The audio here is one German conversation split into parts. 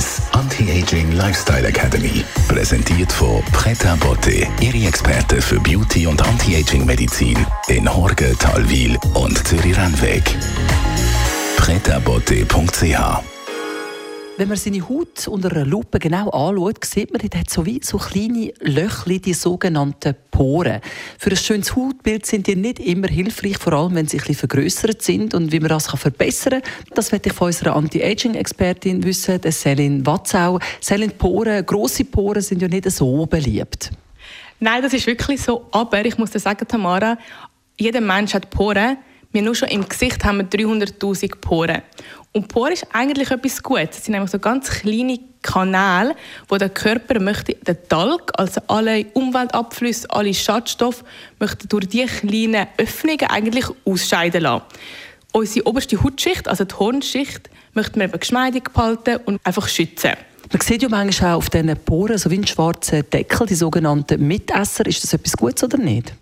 1 Anti-Aging Lifestyle Academy. Präsentiert von Preta Botte, Ihre Experte für Beauty und Anti-Aging Medizin in Horge, Talwil und Zürich-Rennweg. pretabotte.ch wenn man seine Haut unter einer Lupe genau anschaut, sieht man, dort hat so wie so kleine Löchli, die sogenannten Poren. Für ein schönes Hautbild sind die nicht immer hilfreich, vor allem wenn sie ein bisschen vergrößert sind. Und wie man das verbessern kann, das werde ich von unserer Anti-Aging-Expertin wissen, der Selin Watzau. Selin, Poren, grosse Poren sind ja nicht so beliebt. Nein, das ist wirklich so. Aber ich muss dir sagen, Tamara, jeder Mensch hat Poren. Wir nur schon im Gesicht haben wir 300.000 Poren. Und Poren ist eigentlich etwas Gutes. Das sind nämlich so ganz kleine Kanäle, wo der Körper möchte den Talg, also alle Umweltabflüsse, alle Schadstoffe, möchte durch diese kleinen Öffnungen eigentlich ausscheiden lassen. Unsere oberste Hautschicht, also die Hornschicht, möchten wir eben geschmeidig behalten und einfach schützen. Man sieht ja manchmal auch auf diesen Poren so wie einen schwarzen Deckel, die sogenannten Mitesser. Ist das etwas Gutes oder nicht?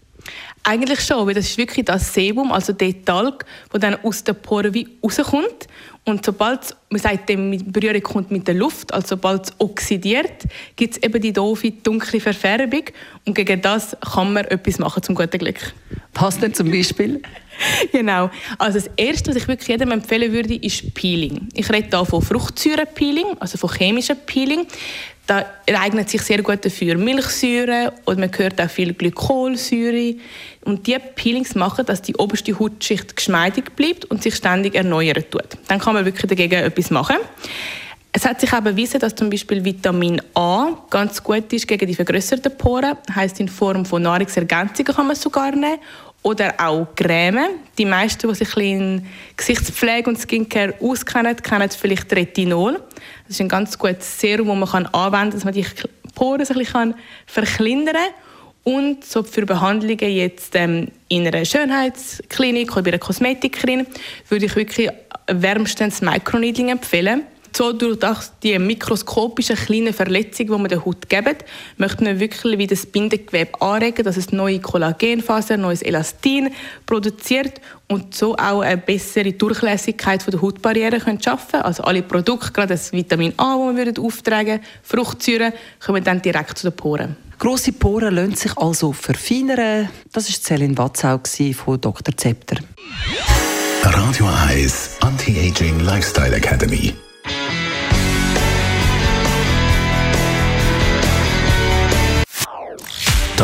Eigentlich schon, weil das ist wirklich das Sebum, also der Talg, der dann aus den Poren wie rauskommt. Und sobald man sagt, in Berührung kommt mit der Luft, also sobald es oxidiert, gibt es eben die doofe, dunkle Verfärbung. Und gegen das kann man etwas machen, zum guten Glück. Was denn zum Beispiel? genau. Also das Erste, was ich wirklich jedem empfehlen würde, ist Peeling. Ich rede hier von Fruchtsäurepeeling, also von chemischem Peeling. Da eignet sich sehr gut dafür Milchsäure und man hört auch viel Glykolsäure. Und diese Peelings machen, dass die oberste Hautschicht geschmeidig bleibt und sich ständig erneuern tut. Dann kann man wirklich dagegen etwas machen. Es hat sich aber erwiesen, dass zum Beispiel Vitamin A ganz gut ist gegen die vergrößerten Poren. Heißt in Form von Nahrungsergänzungen kann man es sogar nehmen oder auch Creme. Die meisten, die sich in Gesichtspflege und Skincare auskennen, kennen vielleicht Retinol. Das ist ein ganz gutes Serum, das man anwenden kann, dass man die Poren ein bisschen verkleinern kann. Und so für Behandlungen jetzt ähm, in einer Schönheitsklinik oder bei einer Kosmetikerin würde ich wirklich wärmstens Microneedling empfehlen so durch die mikroskopischen kleinen Verletzungen, die man der Haut gibt, möchte man wirklich wie das Bindegewebe anregen, dass es neue Kollagenfasern, neues Elastin produziert und so auch eine bessere Durchlässigkeit der Hautbarriere können schaffen. Also alle Produkte, gerade das Vitamin A, das wir würden auftragen, Fruchtsäuren, kommen dann direkt zu den Poren. Grosse Poren lassen sich also verfeinern. Das war Celine Watzau von Dr. Zepter. Radio Eyes Anti-Aging Lifestyle Academy.